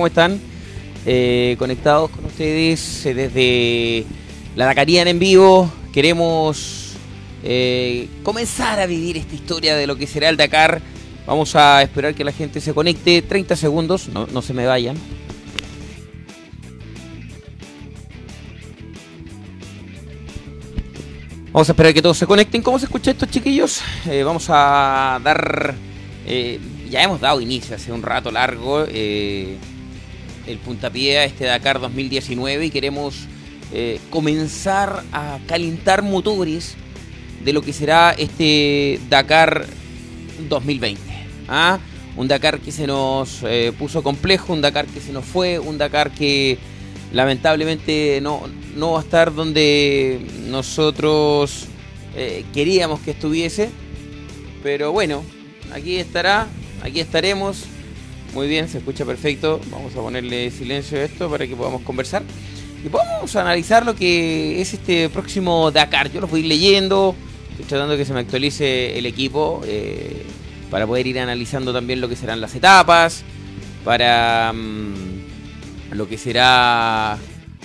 ¿cómo están? Eh, conectados con ustedes eh, desde la Dakarian en vivo. Queremos eh, comenzar a vivir esta historia de lo que será el Dakar. Vamos a esperar que la gente se conecte. 30 segundos, no, se me vayan. Vamos a esperar que todos se conecten. ¿Cómo se escucha esto, chiquillos? Vamos a dar. ya hemos dado inicio hace un rato largo el puntapié a este Dakar 2019 y queremos eh, comenzar a calentar motores de lo que será este Dakar 2020. ¿ah? Un Dakar que se nos eh, puso complejo, un Dakar que se nos fue, un Dakar que lamentablemente no, no va a estar donde nosotros eh, queríamos que estuviese. Pero bueno, aquí estará, aquí estaremos. Muy bien, se escucha perfecto. Vamos a ponerle silencio a esto para que podamos conversar. Y vamos a analizar lo que es este próximo Dakar. Yo los voy leyendo, estoy tratando de que se me actualice el equipo eh, para poder ir analizando también lo que serán las etapas, para mm, lo que será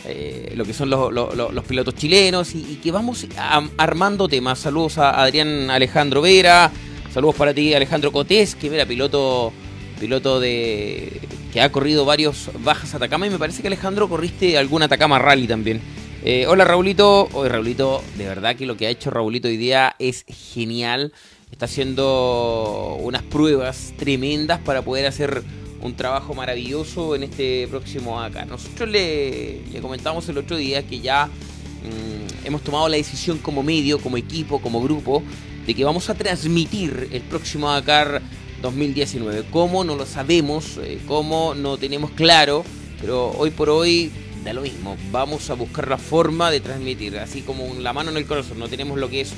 eh, lo que son los, pilotos chilenos y, y que vamos a- armando temas. Saludos a Adrián Alejandro Vera, saludos para ti Alejandro Cotés, que era piloto piloto de que ha corrido varios bajas Atacama y me parece que Alejandro corriste algún Atacama Rally también. Eh, hola Raulito, hoy Raulito, de verdad que lo que ha hecho Raulito hoy día es genial. Está haciendo unas pruebas tremendas para poder hacer un trabajo maravilloso en este próximo acá. Nosotros le, le comentamos el otro día que ya mm, hemos tomado la decisión como medio, como equipo, como grupo, de que vamos a transmitir el próximo Dakar 2019. ¿Cómo? No lo sabemos, eh, cómo no tenemos claro, pero hoy por hoy da lo mismo. Vamos a buscar la forma de transmitir, así como la mano en el corazón. No tenemos lo que es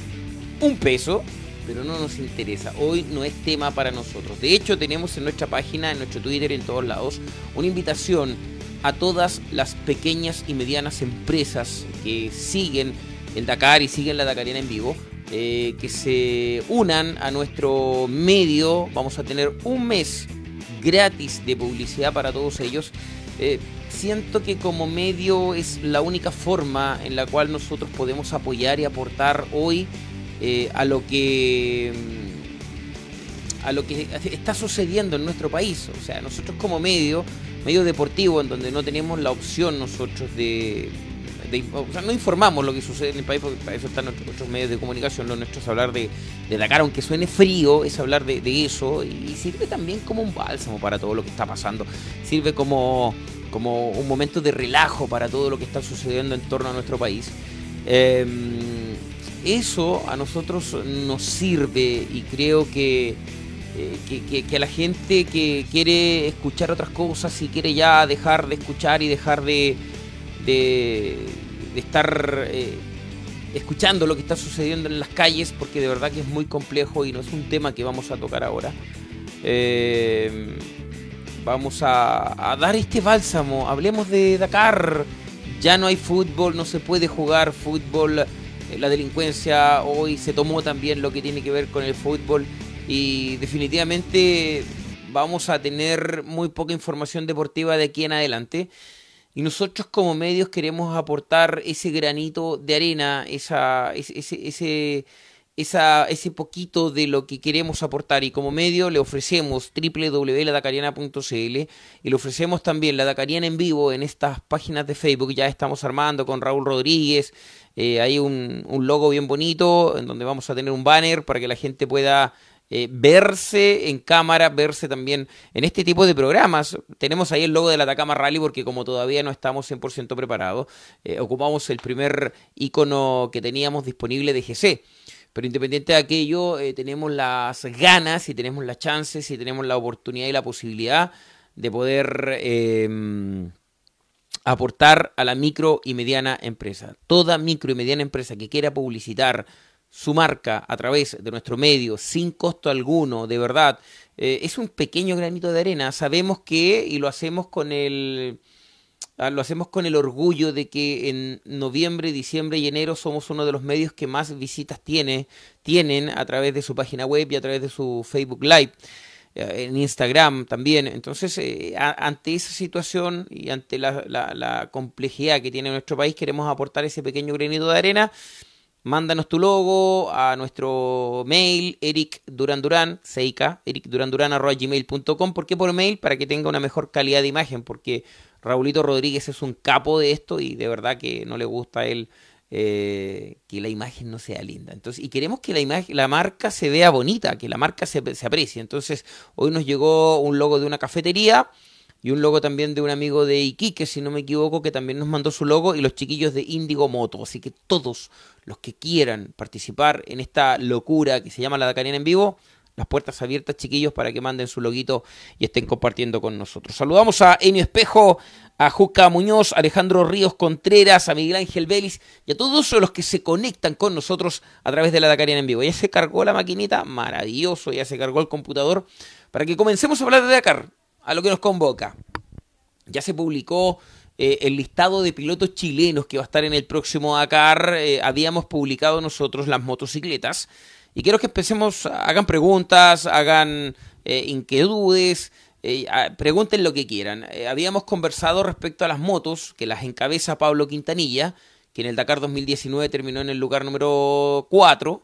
un peso, pero no nos interesa. Hoy no es tema para nosotros. De hecho, tenemos en nuestra página, en nuestro Twitter, en todos lados, una invitación a todas las pequeñas y medianas empresas que siguen el Dakar y siguen la Dakariana en vivo, eh, que se unan a nuestro medio. Vamos a tener un mes gratis de publicidad para todos ellos. Eh, siento que como medio es la única forma en la cual nosotros podemos apoyar y aportar hoy eh, a lo que mm, a lo que está sucediendo en nuestro país. O sea, nosotros como medio, medio deportivo, en donde no tenemos la opción nosotros de, no informamos lo que sucede en el país, porque para eso están nuestros, medios de comunicación, lo nuestro es hablar de, de Dakar, aunque suene frío, es hablar de, eso, y sirve también como un bálsamo para todo lo que está pasando. Sirve como, como un momento de relajo para todo lo que está sucediendo en torno a nuestro país. Em, eso a nosotros nos sirve y creo que, eh, que, que- a la gente que quiere escuchar otras cosas y quiere ya dejar de escuchar y dejar de, de, de estar eh, escuchando lo que está sucediendo en las calles, porque de verdad que es muy complejo y no es un tema que vamos a tocar ahora. Eh, vamos a, a dar este bálsamo. Hablemos de Dakar. Ya no hay fútbol, no se puede jugar fútbol. Eh, La delincuencia hoy se tomó también lo que tiene que ver con el fútbol y definitivamente vamos a tener muy poca información deportiva de aquí en adelante. Y nosotros como medios queremos aportar ese granito de arena, esa, ese, ese, esa- ese poquito de lo que queremos aportar. Y como medio le ofrecemos www.ladacariana.cl y le ofrecemos también la Dakariana en vivo en estas páginas de Facebook. Ya estamos armando con Raúl Rodríguez. Eh, hay un, un logo bien bonito en donde vamos a tener un banner para que la gente pueda eh, verse en cámara, verse también en este tipo de programas. Tenemos ahí el logo de la Atacama Rally porque como todavía no estamos 100% preparados, eh, ocupamos el primer icono que teníamos disponible de GC. Pero independiente de aquello, eh, tenemos las ganas y tenemos las chances y tenemos la oportunidad y la posibilidad de poder eh, aportar a la micro y mediana empresa. Toda micro y mediana empresa que quiera publicitar su marca a través de nuestro medio sin costo alguno, de verdad, eh, es un pequeño granito de arena. Sabemos que, y lo hacemos con el, ah, lo hacemos con el orgullo de que en noviembre, diciembre y enero somos uno de los medios que más visitas tiene, tienen a través de su página web y a través de su Facebook Live. en Instagram también. Entonces, ante esa situación y ante la, la, complejidad que tiene nuestro país, queremos aportar ese pequeño granito de arena Mándanos tu logo a nuestro mail, Eric Duran Duran, Seika, gmail.com ¿Por qué por mail? Para que tenga una mejor calidad de imagen, porque Raulito Rodríguez es un capo de esto y de verdad que no le gusta a él eh, que la imagen no sea linda. Entonces, y queremos que la, imagen, la marca se vea bonita, que la marca se, se aprecie. Entonces, hoy nos llegó un logo de una cafetería y un logo también de un amigo de Iquique, si no me equivoco, que también nos mandó su logo, y los chiquillos de Indigo Moto. Así que todos los que quieran participar en esta locura que se llama la Dakariana en vivo, las puertas abiertas, chiquillos, para que manden su loguito y estén compartiendo con nosotros. Saludamos a Enio Espejo, a Juca Muñoz, a Alejandro Ríos Contreras, a Miguel Ángel Vélez y a todos los que se conectan con nosotros a través de la Dakariana en vivo. Ya se cargó la maquinita, maravilloso, ya se cargó el computador, para que comencemos a hablar de Dakar a lo que nos convoca. Ya se publicó eh, el listado de pilotos chilenos que va a estar en el próximo Dakar. Eh, habíamos publicado nosotros las motocicletas. Y quiero que empecemos, hagan preguntas, hagan eh, inquietudes, pregunten lo que quieran. habíamos conversado respecto a las motos, que las encabeza Pablo Quintanilla, que en el Dakar 2019 terminó en el lugar número 4.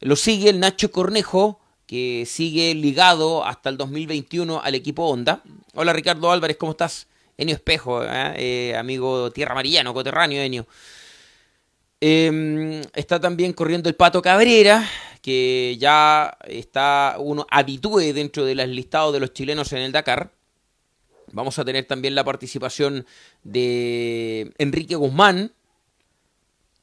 Lo sigue el Nacho Cornejo, que sigue ligado hasta el 2021 al equipo Honda. Hola Ricardo Álvarez, ¿cómo estás? Enio Espejo, ¿eh? Eh, amigo tierra amarillano, coterráneo Enio. Em, está también corriendo el Pato Cabrera, que ya está uno habitúe dentro del listado de los chilenos en el Dakar. Vamos a tener también la participación de Enrique Guzmán,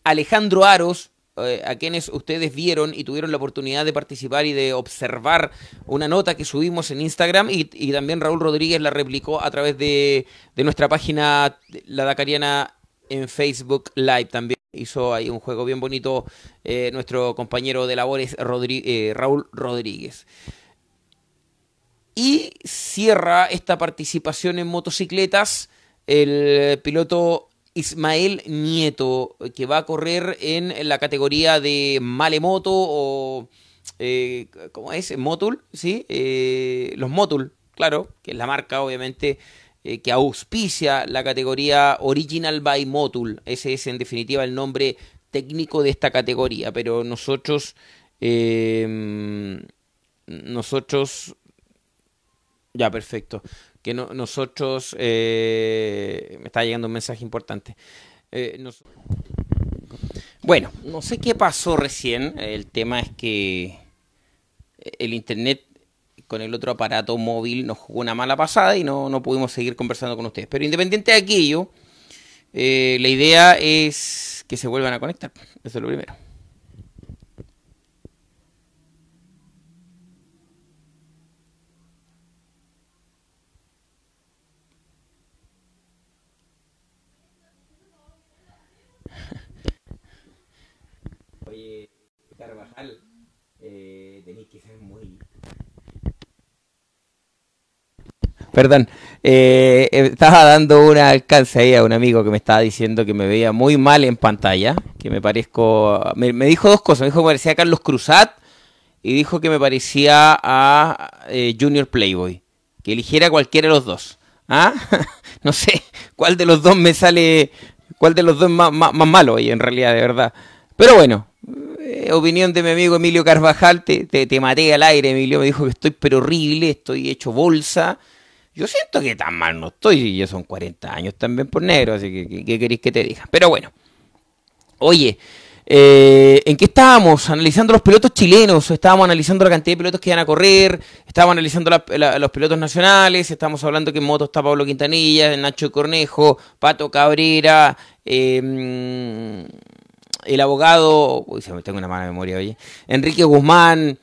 Alejandro Aros, eh, a quienes ustedes vieron y tuvieron la oportunidad de participar y de observar una nota que subimos en Instagram y, también Raúl Rodríguez la replicó a través de, nuestra página La Dacariana en Facebook Live también. Hizo ahí un juego bien bonito eh, nuestro compañero de labores eh, Raúl Rodríguez. Y cierra esta participación en motocicletas el piloto Ismael Nieto, que va a correr en la categoría de Malemoto o... Eh, ¿Cómo es? Motul, ¿sí? Eh, los Motul, claro, que es la marca, obviamente, eh, que auspicia la categoría Original by Motul. Ese es, en definitiva, el nombre técnico de esta categoría, pero nosotros... nosotros... Ya, perfecto que nosotros, eh, me está llegando un mensaje importante. Eh, bueno, no sé qué pasó recién, el tema es que el Internet con el otro aparato móvil nos jugó una mala pasada y no, no pudimos seguir conversando con ustedes. Pero independiente de aquello, eh, la idea es que se vuelvan a conectar, eso es lo primero. Perdón, eh, eh, estaba dando un alcance ahí a un amigo que me estaba diciendo que me veía muy mal en pantalla, que me parezco... Me, dijo dos cosas, me dijo que parecía a Carlos Cruzat y dijo que me parecía a eh, Junior Playboy, que eligiera cualquiera de los dos. ¿Ah? no sé cuál de los dos me sale, cuál de los dos más, más, malo hoy en realidad, de verdad. Pero bueno, opinión de mi amigo Emilio Carvajal, te, te, te, maté al aire, Emilio me dijo que estoy pero horrible, estoy hecho bolsa, yo siento que tan mal no estoy, y ya son 40 años también por negro, así que ¿qué queréis que te diga? Pero bueno, oye, eh, ¿en qué estábamos? Analizando los pilotos chilenos, estábamos analizando la cantidad de pilotos que iban a correr, estábamos analizando los pilotos nacionales, estábamos hablando que en moto está Pablo Quintanilla, Nacho Cornejo, Pato Cabrera, em, el abogado, uy, tengo una mala memoria, oye, Enrique Guzmán,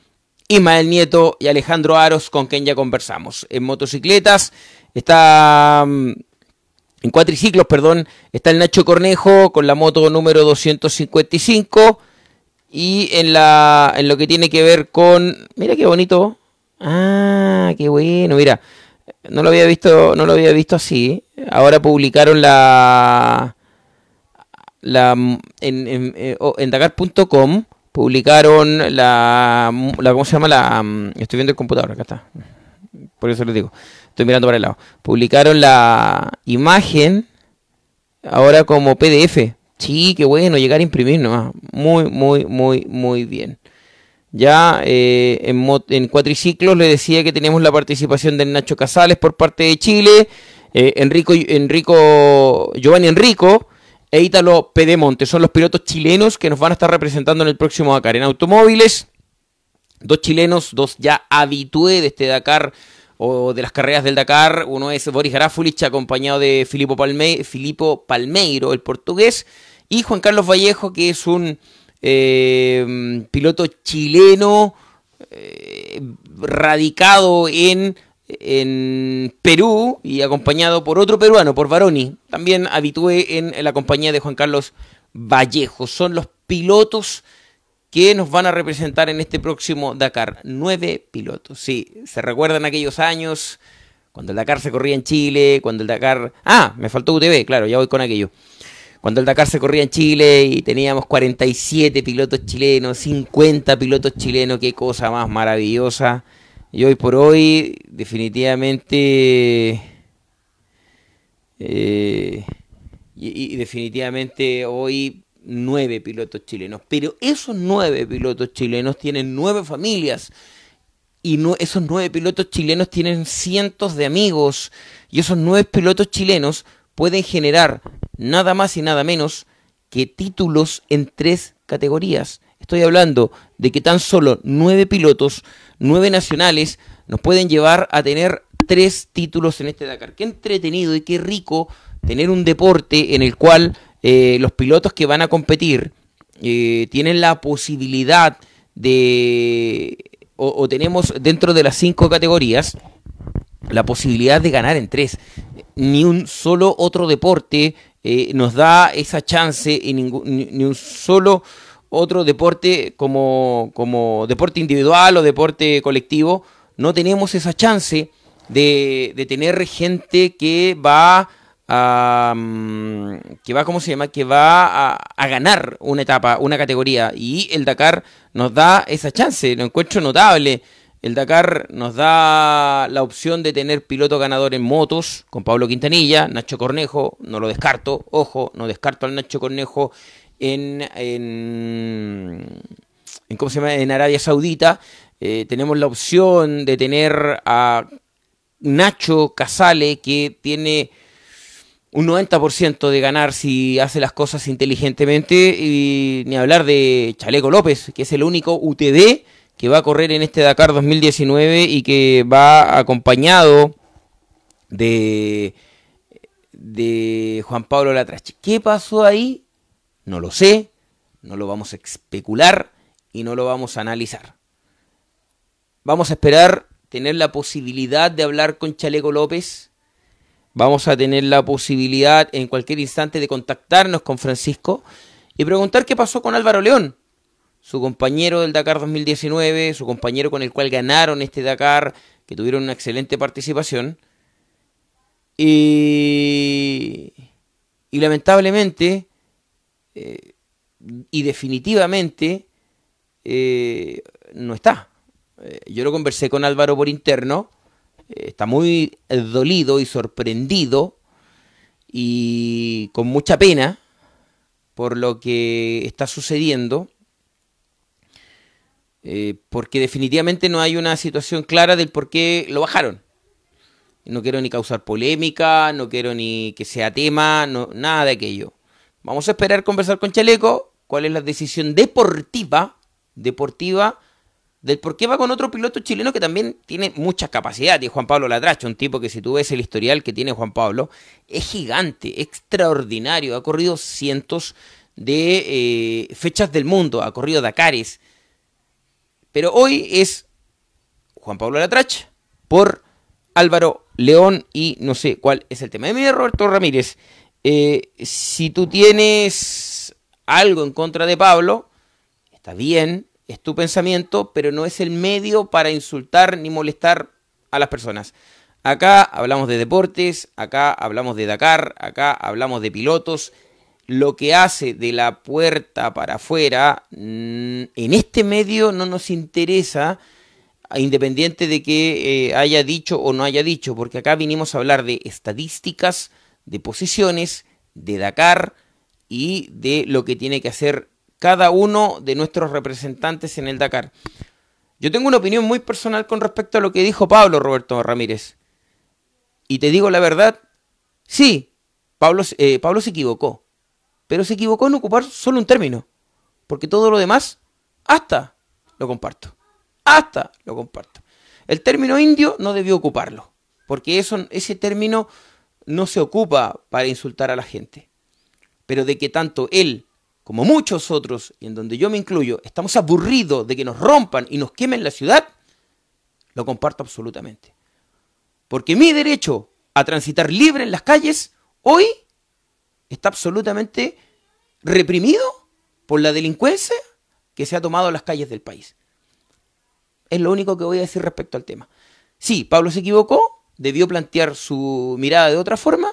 Ismael Nieto y Alejandro Aros, con quien ya conversamos. En motocicletas está. Mm, en cuatriciclos, perdón, está el Nacho Cornejo con la moto número 255. Y en, la, en lo que tiene que ver con. Mira qué bonito. Ah, qué bueno, mira. No lo había visto, no lo había visto así. Ahora publicaron la. la en, en, eh, en Dakar.com publicaron la, la ¿cómo se llama? La, mm, estoy viendo el computador, acá está. Por eso les digo. Estoy mirando para el lado. Publicaron la imagen ahora como PDF. Sí, qué bueno, llegar a imprimir nomás. Muy, muy, muy, muy bien. Ya eh, en, en, cuatriciclos le decía que tenemos la participación del Nacho Casales por parte de Chile, eh, Enrico, Enrico, Giovanni Enrico e Ítalo Pedemonte. Son los pilotos chilenos que nos van a estar representando en el próximo Dakar. En automóviles, dos chilenos, dos ya habitué de este Dakar o de las carreras del Dakar. Uno es Boris Garafulich, acompañado de Filippo, Filippo Palmeiro, el portugués, y Juan Carlos Vallejo, que es un eh, piloto chileno eh, radicado en, en, Perú y acompañado por otro peruano, por Baroni. También habitué en, la compañía de Juan Carlos Vallejo. Son los pilotos que nos van a representar en este próximo Dakar. Nueve pilotos. Sí, se recuerdan aquellos años cuando el Dakar se corría en Chile, cuando el Dakar... Ah, me faltó UTV, claro, ya voy con aquello. Cuando el Dakar se corría en Chile y teníamos 47 pilotos chilenos, 50 pilotos chilenos, qué cosa más maravillosa. Y hoy por hoy, definitivamente... Eh, y definitivamente hoy nueve pilotos chilenos. Pero esos nueve pilotos chilenos tienen nueve familias. Y esos nueve pilotos chilenos tienen cientos de amigos. Y esos nueve pilotos chilenos pueden generar nada más y nada menos que títulos en tres categorías. Estoy hablando de que tan solo nueve pilotos, nueve nacionales, nos pueden llevar a tener tres títulos en este Dakar. Qué entretenido y qué rico tener un deporte en el cual eh, los pilotos que van a competir eh, tienen la posibilidad de, o, tenemos dentro de las cinco categorías, la posibilidad de ganar en tres. Ni un solo otro deporte eh, nos da esa chance, y ni, un solo otro deporte como, como deporte individual o deporte colectivo, no tenemos esa chance de, de tener gente que va que va, ¿cómo se llama? Que va a, ganar una etapa, una categoría. Y el Dakar nos da esa chance, lo encuentro notable. El Dakar nos da la opción de tener piloto ganador en motos con Pablo Quintanilla, Nacho Cornejo, no lo descarto, ojo, no descarto al Nacho Cornejo en, en, ¿cómo se llama? en Arabia Saudita. Eh, tenemos la opción de tener a Nacho Casale que tiene un 90% de ganar si hace las cosas inteligentemente y ni hablar de Chaleco López, que es el único UTD que va a correr en este Dakar 2019 y que va acompañado de, de Juan Pablo Latrache. ¿Qué pasó ahí? No lo sé, no lo vamos a especular y no lo vamos a analizar. Vamos a esperar tener la posibilidad de hablar con Chaleco López Vamos a tener la posibilidad en cualquier instante de contactarnos con Francisco y preguntar qué pasó con Álvaro León, su compañero del Dakar 2019, su compañero con el cual ganaron este Dakar, que tuvieron una excelente participación. Y, y lamentablemente eh, y definitivamente eh, no está. Eh, yo lo conversé con Álvaro por interno está muy dolido y sorprendido y con mucha pena por lo que está sucediendo, porque definitivamente no hay una situación clara del por qué lo bajaron. No quiero ni causar polémica, no quiero ni que sea tema, no, nada de aquello. Vamos a esperar conversar con Chaleco cuál es la decisión deportiva, deportiva del por qué va con otro piloto chileno que también tiene mucha capacidad, y Juan Pablo Latracho, un tipo que si tú ves el historial que tiene Juan Pablo, es gigante, extraordinario, ha corrido cientos de eh, fechas del mundo, ha corrido Dakares, pero hoy es Juan Pablo Latrach por Álvaro León y no sé cuál es el tema. De Roberto Ramírez, eh, si tú tienes algo en contra de Pablo, está bien, es tu pensamiento, pero no es el medio para insultar ni molestar a las personas. Acá hablamos de deportes, acá hablamos de Dakar, acá hablamos de pilotos. Lo que hace de la puerta para afuera, mm, en este medio no nos interesa independiente de que eh, haya dicho o no haya dicho, porque acá vinimos a hablar de estadísticas, de posiciones, de Dakar y de lo que tiene que hacer cada uno de nuestros representantes en el Dakar. Yo tengo una opinión muy personal con respecto a lo que dijo Pablo Roberto Ramírez. Y te digo la verdad, sí, Pablo, eh, Pablo se equivocó, pero se equivocó en ocupar solo un término, porque todo lo demás, hasta lo comparto hasta lo comparto. El término indio no debió ocuparlo, porque eso, ese término no se ocupa para insultar a la gente. Pero de que tanto él como muchos otros, y en donde yo me incluyo, estamos aburridos de que nos rompan y nos quemen la ciudad, lo comparto absolutamente. Porque mi derecho a transitar libre en las calles hoy está absolutamente reprimido por la delincuencia que se ha tomado las calles del país. Es lo único que voy a decir respecto al tema. Sí, Pablo se equivocó, debió plantear su mirada de otra forma,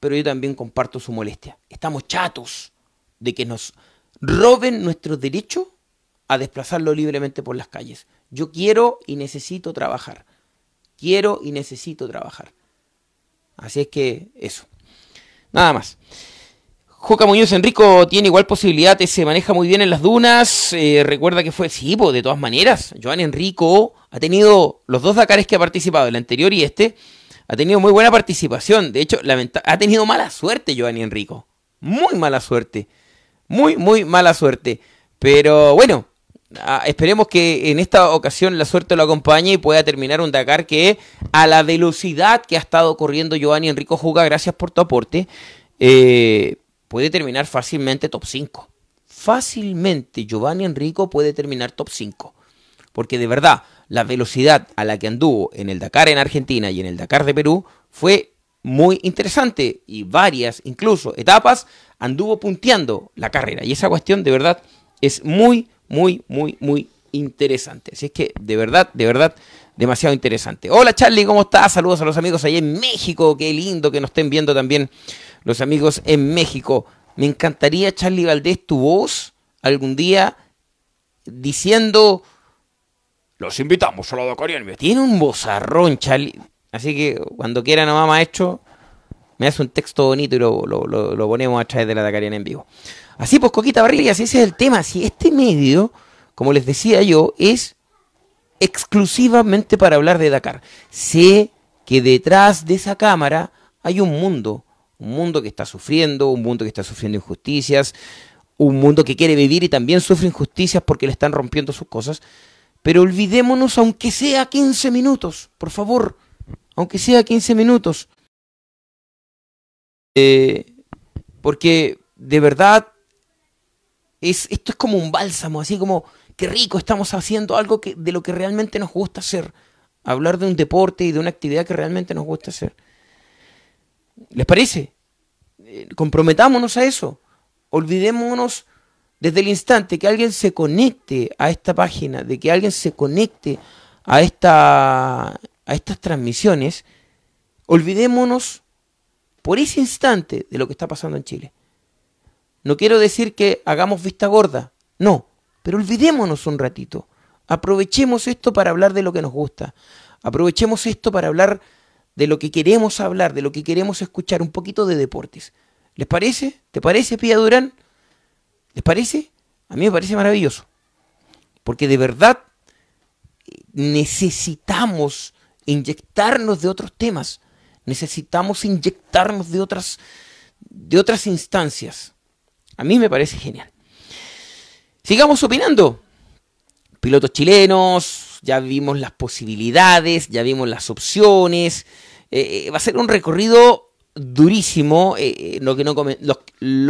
pero yo también comparto su molestia. Estamos chatos de que nos roben nuestro derecho a desplazarlo libremente por las calles. Yo quiero y necesito trabajar. Quiero y necesito trabajar. Así es que eso. Nada más. Joca Muñoz Enrico tiene igual posibilidad, se maneja muy bien en las dunas. Eh, recuerda que fue, sí, de todas maneras. Joan Enrico ha tenido los dos Dakares que ha participado, el anterior y este, ha tenido muy buena participación. De hecho, ha tenido mala suerte Joan Enrico. Muy mala suerte. Muy, muy mala suerte. Pero bueno, esperemos que en esta ocasión la suerte lo acompañe y pueda terminar un Dakar que a la velocidad que ha estado corriendo Giovanni Enrico Juga, gracias por tu aporte. Eh, puede terminar fácilmente top 5. Fácilmente Giovanni Enrico puede terminar top 5. Porque de verdad, la velocidad a la que anduvo en el Dakar en Argentina y en el Dakar de Perú fue muy interesante y varias, incluso etapas, anduvo punteando la carrera. Y esa cuestión de verdad es muy, muy, muy, muy interesante. Así es que de verdad, de verdad, demasiado interesante. Hola Charlie, ¿cómo estás? Saludos a los amigos ahí en México. Qué lindo que nos estén viendo también los amigos en México. Me encantaría, Charlie Valdés, tu voz algún día diciendo, los invitamos a la Dakarian. Tiene un vozarrón, Charlie. Así que cuando quiera nomás, maestro, me hace un texto bonito y lo, lo, ponemos a través de la Dakarian en vivo. Así pues, Coquita Barriga, si ese es el tema, si este medio, como les decía yo, es exclusivamente para hablar de Dakar. Sé que detrás de esa cámara hay un mundo, un mundo que está sufriendo, un mundo que está sufriendo injusticias, un mundo que quiere vivir y también sufre injusticias porque le están rompiendo sus cosas. Pero olvidémonos, aunque sea 15 minutos, por favor, aunque sea 15 minutos. Eh, porque de verdad es, esto es como un bálsamo, así como qué rico estamos haciendo algo que, de lo que realmente nos gusta hacer. Hablar de un deporte y de una actividad que realmente nos gusta hacer. ¿Les parece? Eh, comprometámonos a eso. Olvidémonos desde el instante que alguien se conecte a esta página, de que alguien se conecte a, esta, a estas transmisiones, olvidémonos por ese instante de lo que está pasando en Chile. No quiero decir que hagamos vista gorda, no, pero olvidémonos un ratito. Aprovechemos esto para hablar de lo que nos gusta. Aprovechemos esto para hablar de lo que queremos hablar, de lo que queremos escuchar, un poquito de deportes. ¿Les parece? ¿Te parece, Pía Durán? ¿Les parece? A mí me parece maravilloso. Porque de verdad necesitamos inyectarnos de otros temas. Necesitamos inyectarnos de otras, de otras instancias. A mí me parece genial. Sigamos opinando. Pilotos chilenos, ya vimos las posibilidades, ya vimos las opciones. Eh, eh, va a ser un recorrido durísimo. Eh, lo,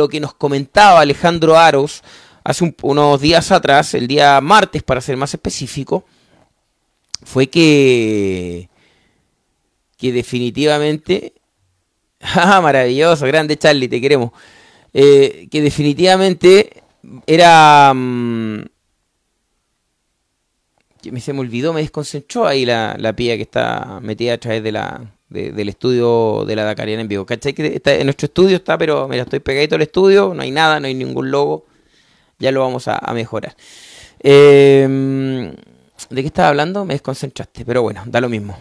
que nos comentaba Alejandro Aros hace unos días atrás, el día martes para ser más específico, fue que, que definitivamente... ¡Ah, maravilloso! Grande Charlie, te queremos. que definitivamente era... Mm, me se me olvidó, me desconcentró ahí la, la pía que está metida a través de la, del estudio de la Dakariana en vivo. ¿Cachai? Que está, en nuestro estudio está, pero mira, estoy pegadito al estudio, no hay nada, no hay ningún logo. Ya lo vamos a, mejorar. Em, ¿De qué estaba hablando? Me desconcentraste, pero bueno, da lo mismo.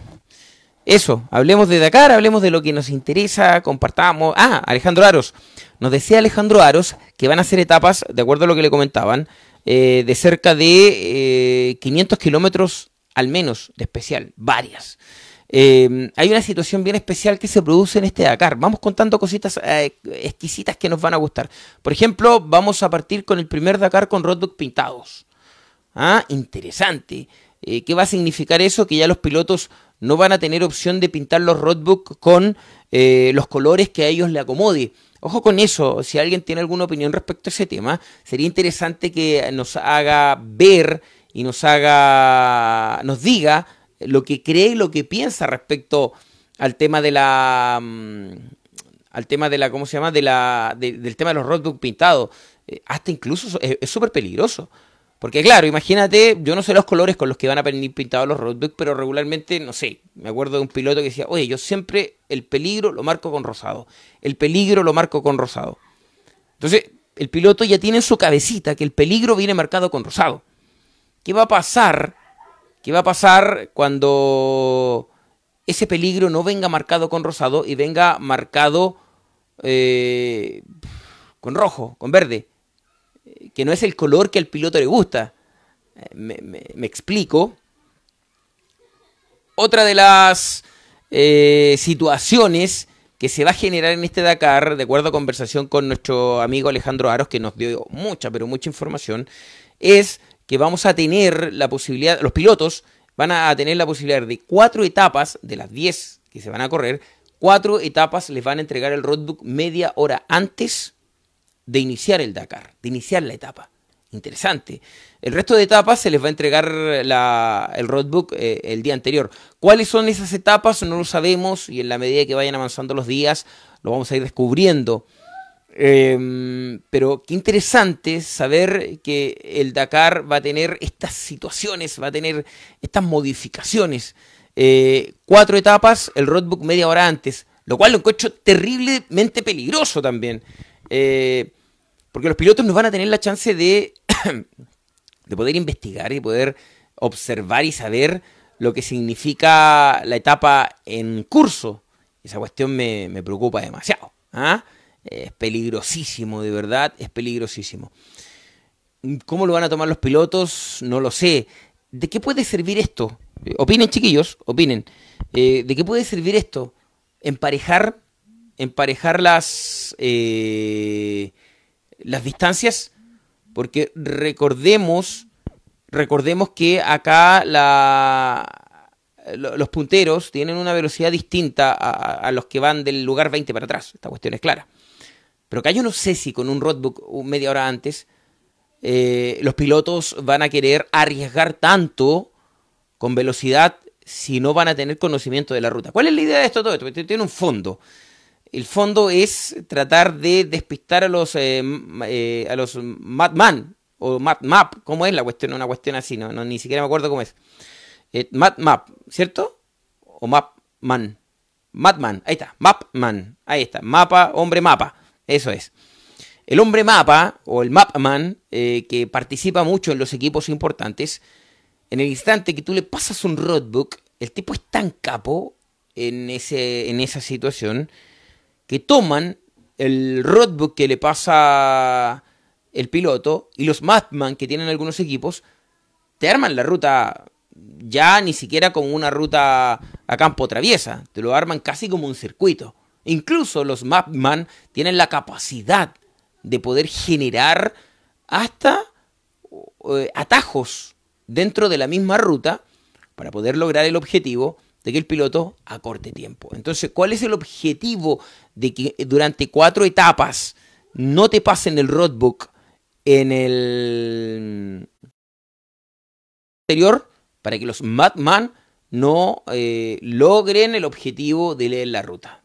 Eso, hablemos de Dakar, hablemos de lo que nos interesa, compartamos. Ah, Alejandro Aros. Nos decía Alejandro Aros que van a ser etapas, de acuerdo a lo que le comentaban, eh, de cerca de 500 eh, kilómetros al menos de especial, varias. Eh, hay una situación bien especial que se produce en este Dakar. Vamos contando cositas exquisitas que nos van a gustar. Por ejemplo, vamos a partir con el primer Dakar con roadbook pintados. Ah, interesante. ¿Qué va a significar eso? Que ya los pilotos no van a tener opción de pintar los roadbook con los colores que a ellos le acomode. Ojo con eso, si alguien tiene alguna opinión respecto a ese tema, sería interesante que nos haga ver y nos haga, nos diga lo que cree y lo que piensa respecto al tema de la, mm, al tema de la, ¿cómo se llama? De la, del tema de los roadbook pintados. Eh, hasta incluso es súper peligroso. Porque claro, imagínate, yo no sé los colores con los que van a venir pintados los roadbooks, pero regularmente, no sé, me acuerdo de un piloto que decía, oye, yo siempre el peligro lo marco con rosado, el peligro lo marco con rosado. Entonces, el piloto ya tiene en su cabecita que el peligro viene marcado con rosado. ¿Qué va a pasar? ¿Qué va a pasar cuando ese peligro no venga marcado con rosado y venga marcado eh, con rojo, con verde? Que no es el color que al piloto le gusta. Eh, me, explico. Otra de las eh, situaciones que se va a generar en este Dakar, de acuerdo a conversación con nuestro amigo Alejandro Aros, que nos dio mucha, pero mucha información, es que vamos a tener la posibilidad, los pilotos van a tener la posibilidad de cuatro etapas, de las diez que se van a correr, cuatro etapas les van a entregar el roadbook media hora antes de iniciar el Dakar, de iniciar la etapa. Interesante. El resto de etapas se les va a entregar el roadbook eh, el día anterior. ¿Cuáles son esas etapas? No lo sabemos y en la medida que vayan avanzando los días lo vamos a ir descubriendo. Em, pero qué interesante saber que el Dakar va a tener estas situaciones, va a tener estas modificaciones. Eh, cuatro etapas, el roadbook media hora antes, lo cual lo encuentro terriblemente peligroso también. Eh, porque los pilotos no van a tener la chance de, de poder investigar y poder observar y saber lo que significa la etapa en curso. Esa cuestión me, preocupa demasiado. ¿ah? Es peligrosísimo, de verdad, es peligrosísimo. ¿Cómo lo van a tomar los pilotos? No lo sé. ¿De qué puede servir esto? Opinen, chiquillos, opinen. Eh, ¿De qué puede servir esto? Emparejar emparejar las, eh, las distancias, porque recordemos, recordemos que acá la, los punteros tienen una velocidad distinta a, los que van del lugar 20 para atrás. Esta cuestión es clara. Pero acá yo no sé si con un roadbook media hora antes eh, los pilotos van a querer arriesgar tanto con velocidad si no van a tener conocimiento de la ruta. ¿Cuál es la idea de esto todo esto? Tiene un fondo. El fondo es tratar de despistar a los, eh, eh, a los Madman o Map Map, ¿cómo es la cuestión? Una cuestión así, no, ni siquiera me acuerdo cómo es. Eh, Map, ¿cierto? O Mapman. Madman, ahí está, Mapman, ahí está, mapa, hombre mapa, eso es. El hombre mapa o el Mapman, eh, que participa mucho en los equipos importantes, en el instante que tú le pasas un roadbook, el tipo es tan capo en, ese, en esa situación que toman el roadbook que le pasa el piloto y los Mapman que tienen algunos equipos, te arman la ruta ya ni siquiera como una ruta a campo traviesa, te lo arman casi como un circuito. Incluso los Mapman tienen la capacidad de poder generar hasta eh, atajos dentro de la misma ruta para poder lograr el objetivo de que el piloto acorte tiempo. Entonces, ¿cuál es el objetivo de que durante cuatro etapas no te pasen el roadbook en el anterior para que los Madman no eh, logren el objetivo de leer la ruta?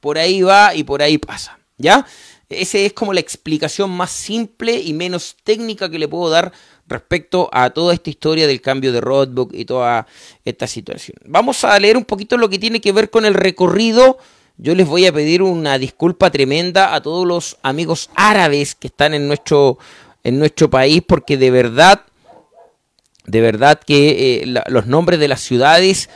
Por ahí va y por ahí pasa, ¿ya? Esa es como la explicación más simple y menos técnica que le puedo dar respecto a toda esta historia del cambio de roadbook y toda esta situación. Vamos a leer un poquito lo que tiene que ver con el recorrido. Yo les voy a pedir una disculpa tremenda a todos los amigos árabes que están en nuestro, en nuestro país porque de verdad de verdad que eh, los nombres de las ciudades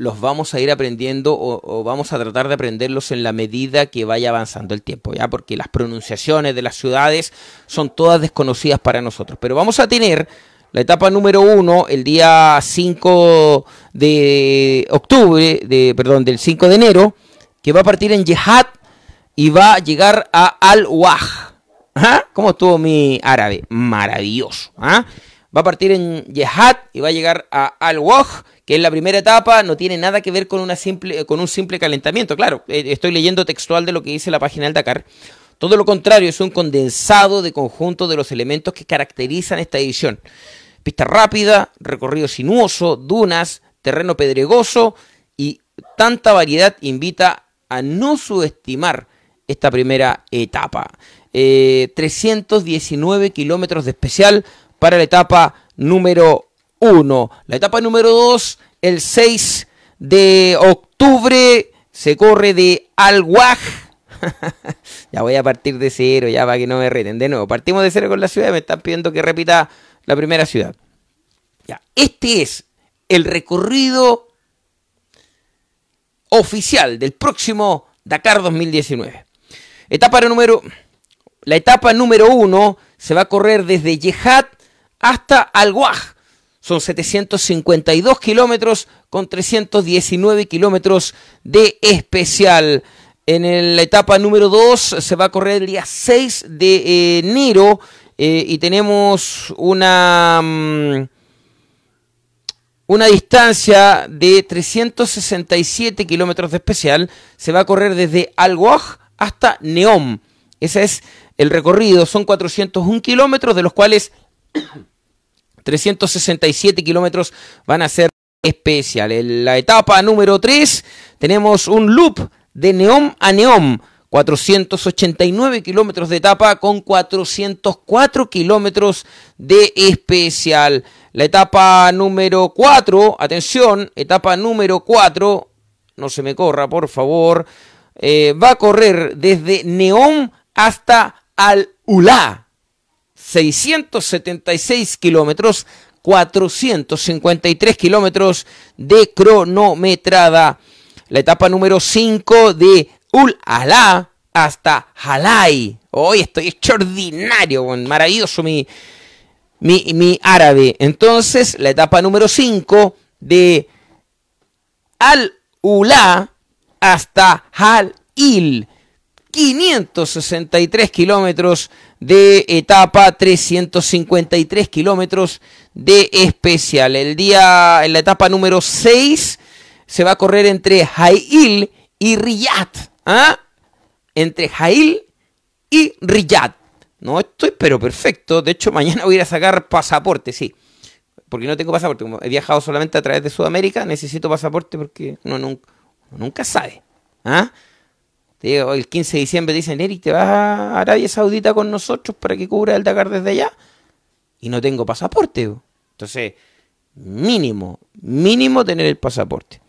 los vamos a ir aprendiendo o, vamos a tratar de aprenderlos en la medida que vaya avanzando el tiempo, ¿ya? Porque las pronunciaciones de las ciudades son todas desconocidas para nosotros. Pero vamos a tener la etapa número uno el día 5 de octubre, de, perdón, del 5 de enero, que va a partir en Yehad y va a llegar a Al-Waj. ¿Ah? ¿Cómo estuvo mi árabe? Maravilloso. ¿ah? Va a partir en Yehad y va a llegar a Al-Waj que en la primera etapa no tiene nada que ver con, una simple, con un simple calentamiento. Claro, eh, estoy leyendo textual de lo que dice la página del Dakar. Todo lo contrario, es un condensado de conjunto de los elementos que caracterizan esta edición. Pista rápida, recorrido sinuoso, dunas, terreno pedregoso y tanta variedad invita a no subestimar esta primera etapa. 319 eh, kilómetros de especial para la etapa número 1. La etapa número 2, el 6 de octubre, se corre de Alguaj. ya voy a partir de cero, ya para que no me reten. De nuevo, partimos de cero con la ciudad, me están pidiendo que repita la primera ciudad. Ya, este es el recorrido oficial del próximo Dakar 2019. Etapa número la etapa número 1 se va a correr desde Yehad hasta Alguaj son 752 kilómetros con 319 kilómetros de especial. En la etapa número 2 se va a correr el día 6 de enero eh, y tenemos una, mm, una distancia de 367 kilómetros de especial. Se va a correr desde Alguaj hasta Neom. Ese es el recorrido. Son 401 kilómetros, de los cuales 367 kilómetros van a ser especial. En la etapa número 3 tenemos un loop de Neom a Neom. 489 kilómetros de etapa con 404 kilómetros de especial. La etapa número 4, atención, etapa número 4, no se me corra por favor, eh, va a correr desde Neom hasta Al-Ulá. 676 kilómetros, 453 kilómetros de cronometrada. La etapa número 5 de Ul Alá hasta Halai. Hoy estoy extraordinario, maravilloso mi, mi, mi, árabe. Entonces, la etapa número 5 de Al Ula hasta Hal Il. 563 kilómetros de etapa, 353 kilómetros de especial. El día, en la etapa número 6, se va a correr entre Jail y Riyad. ¿ah? Entre Jail y Riyad. No estoy, pero perfecto. De hecho, mañana voy a sacar pasaporte, sí. Porque no tengo pasaporte. Como he viajado solamente a través de Sudamérica, necesito pasaporte porque uno nunca, nunca sabe. ¿Ah? El 15 de diciembre dicen, Eric, ¿te vas a Arabia Saudita con nosotros para que cubra el Dakar desde allá? Y no tengo pasaporte. Entonces, mínimo, mínimo tener el pasaporte.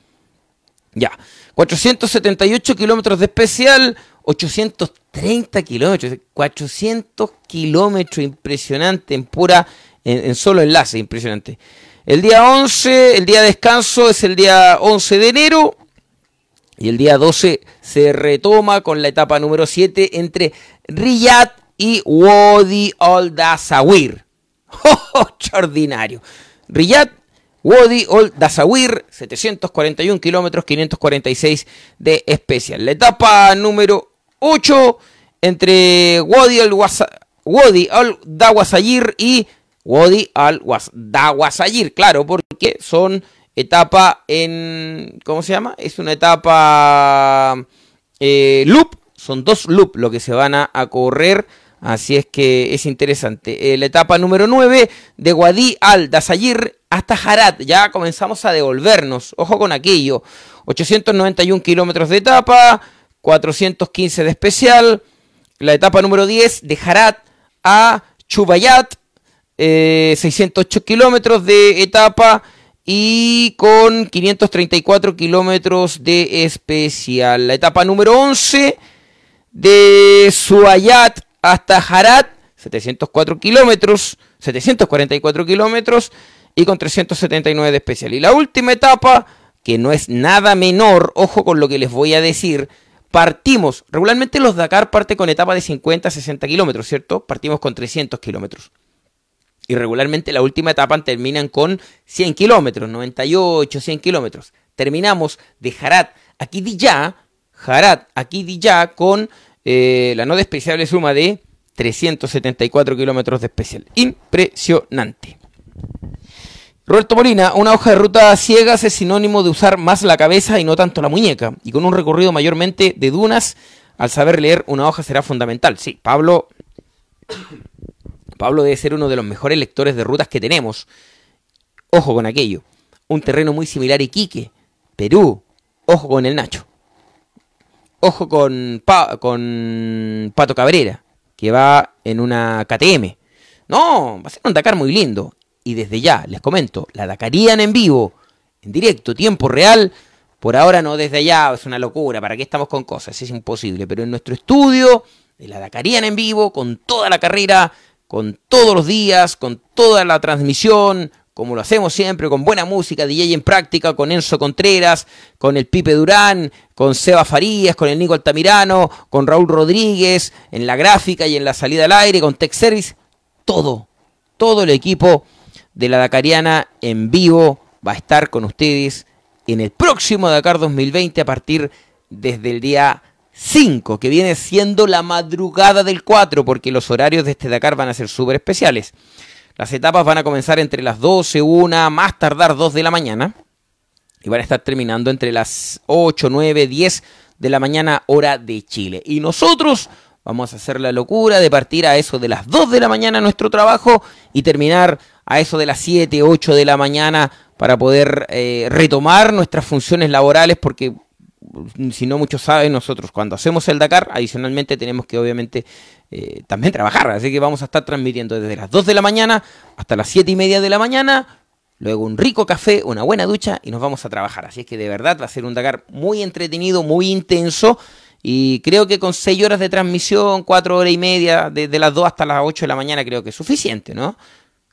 Ya, 478 kilómetros de especial, 830 kilómetros, 400 kilómetros, impresionante, en pura, en, en, solo enlace, impresionante. El día 11, el día de descanso es el día 11 de enero, y el día 12 se retoma con la etapa número 7 entre Riyadh y Wadi al Dasawir. ¡Oh, extraordinario! Riyadh, Wadi al Dasawir, 741 kilómetros, 546 de especial. La etapa número 8 entre Wadi al, Wadi al Dawasayir y Wadi al Dawasayir. Claro, porque son etapa en, ¿cómo se llama? Es una etapa eh, loop, son dos loop lo que se van a, correr, así es que es interesante. Eh, la etapa número 9 de Wadi al Dasayir hasta Harat, ya comenzamos a devolvernos, ojo con aquello, 891 kilómetros de etapa, 415 de especial, la etapa número 10 de Harat a Chubayat, 608 eh, kilómetros de etapa, y con 534 kilómetros de especial. La etapa número 11 de Suayat hasta Harat, 704 kilómetros, 744 kilómetros. y con 379 de especial. Y la última etapa, que no es nada menor, ojo con lo que les voy a decir, partimos, regularmente los Dakar parte con etapa de 50 a 60 kilómetros, ¿cierto? Partimos con 300 kilómetros. Y regularmente la última etapa terminan con 100 kilómetros, 98, 100 kilómetros. Terminamos de Harat a Kidijá, Harat a Kidijá con eh, la no despreciable suma de 374 kilómetros de especial. Impresionante. Roberto Molina, una hoja de ruta ciegas es sinónimo de usar más la cabeza y no tanto la muñeca. Y con un recorrido mayormente de dunas, al saber leer una hoja será fundamental. Sí, Pablo. Pablo debe ser uno de los mejores lectores de rutas que tenemos. Ojo con aquello. Un terreno muy similar a Iquique, Perú. Ojo con el Nacho. Ojo con, con Pato Cabrera, que va en una KTM. No, va a ser un Dakar muy lindo y desde ya les comento, la Dakarían en vivo, en directo, tiempo real. Por ahora no desde allá, es una locura, ¿para qué estamos con cosas? Es imposible, pero en nuestro estudio de la Dakarían en vivo, con toda la carrera, con todos los días, con toda la transmisión, como lo hacemos siempre, con buena música, DJ en práctica, con Enzo Contreras, con el Pipe Durán, con Seba Farías, con el Nico Altamirano, con Raúl Rodríguez, en la gráfica y en la salida al aire, con Tech Service, todo, todo el equipo de la Dakariana en vivo va a estar con ustedes en el próximo Dakar 2020 a partir desde el día 5, que viene siendo la madrugada del 4, porque los horarios de este Dakar van a ser súper especiales. Las etapas van a comenzar entre las 12, 1, más tardar 2 de la mañana, y van a estar terminando entre las 8, 9, 10 de la mañana hora de Chile. Y nosotros vamos a hacer la locura de partir a eso de las 2 de la mañana nuestro trabajo y terminar a eso de las 7, 8 de la mañana para poder eh, retomar nuestras funciones laborales porque si no muchos saben, nosotros cuando hacemos el Dakar, adicionalmente tenemos que obviamente eh, también trabajar. Así que vamos a estar transmitiendo desde las 2 de la mañana hasta las 7 y media de la mañana. Luego un rico café, una buena ducha y nos vamos a trabajar. Así es que de verdad va a ser un Dakar muy entretenido, muy intenso. Y creo que con 6 horas de transmisión, 4 horas y media, desde las 2 hasta las 8 de la mañana, creo que es suficiente, ¿no?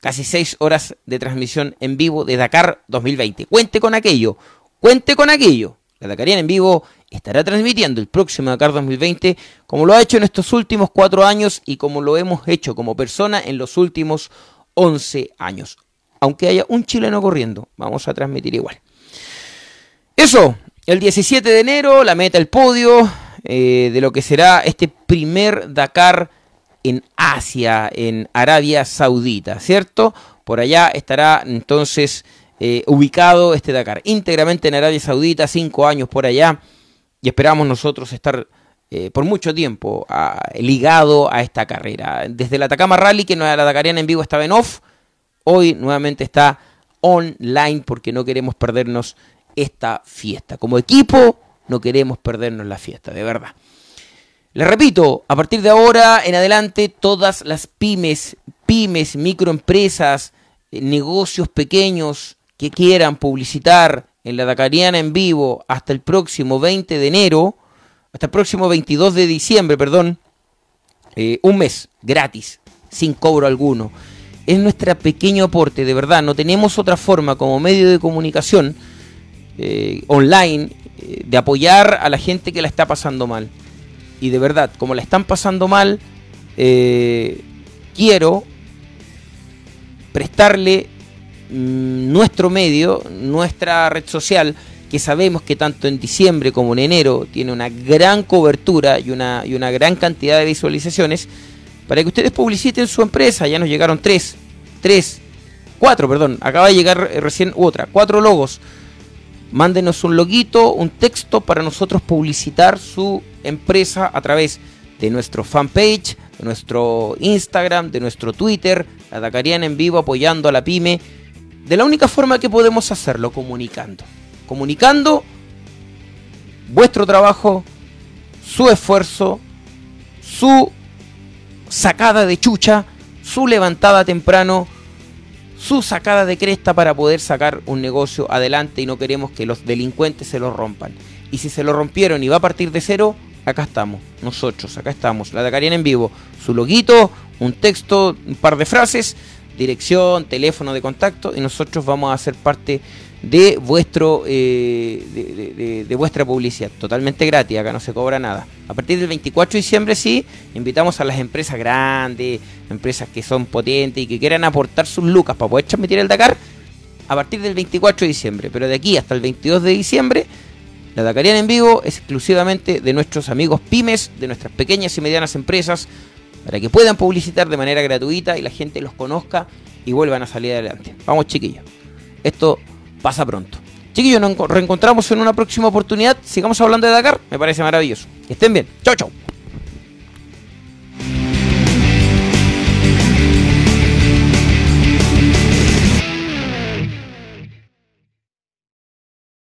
casi seis horas de transmisión en vivo de Dakar 2020. Cuente con aquello, cuente con aquello. La Dakariana en vivo estará transmitiendo el próximo Dakar 2020 como lo ha hecho en estos últimos cuatro años y como lo hemos hecho como persona en los últimos 11 años. Aunque haya un chileno corriendo, vamos a transmitir igual. Eso, el 17 de enero, la meta, el podio eh, de lo que será este primer Dakar en Asia, en Arabia Saudita, ¿cierto? Por allá estará entonces eh, ubicado este Dakar, íntegramente en Arabia Saudita, cinco años por allá, y esperamos nosotros estar eh, por mucho tiempo ligado a esta carrera. Desde la Atacama Rally, que la Dakariana en vivo estaba en off, hoy nuevamente está online porque no queremos perdernos esta fiesta. Como equipo, no queremos perdernos la fiesta, de verdad. Les repito, a partir de ahora en adelante todas las pymes, pymes, microempresas, eh, negocios pequeños que quieran publicitar en la Dakariana en vivo hasta el próximo 20 de enero, hasta el próximo 22 de diciembre, perdón, eh, un mes gratis, sin cobro alguno. Es nuestro pequeño aporte, de verdad, no tenemos otra forma como medio de comunicación eh, online de apoyar a la gente que la está pasando mal y de verdad, como la están pasando mal, eh, quiero prestarle nuestro medio, nuestra red social, que sabemos que tanto en diciembre como en enero tiene una gran cobertura y una, y una gran cantidad de visualizaciones, para que ustedes publiciten su empresa. Ya nos llegaron tres, tres, cuatro, perdón, acaba de llegar recién otra, cuatro logos. Mándenos un loguito, un texto para nosotros publicitar su empresa a través de nuestro fanpage, de nuestro Instagram, de nuestro Twitter, la Dakariana en vivo apoyando a la pyme, de la única forma que podemos hacerlo, comunicando. Comunicando vuestro trabajo, su esfuerzo, su sacada de chucha, su levantada temprano, su sacada de cresta para poder sacar un negocio adelante y no queremos que los delincuentes se lo rompan. Y si se lo rompieron y va a partir de cero, acá estamos, nosotros, acá estamos, la Dakariana en vivo, su loguito, un texto, un par de frases dirección, teléfono de contacto y nosotros vamos a ser parte de vuestro eh, de, vuestra publicidad. Totalmente gratis acá no se cobra nada. A partir del 24 de diciembre sí invitamos a las empresas grandes empresas que son potentes y que quieran aportar sus lucas para poder transmitir el Dakar a partir del 24 de diciembre. Pero de aquí hasta el 22 de diciembre la Dakariana en vivo es exclusivamente de nuestros amigos pymes de nuestras pequeñas y medianas empresas para que puedan publicitar de manera gratuita y la gente los conozca y vuelvan a salir adelante vamos chiquillos esto pasa pronto. Chiquillos, nos reencontramos en una próxima oportunidad. Sigamos hablando de Dakar. Me parece maravilloso. Que estén bien. Chau, chau.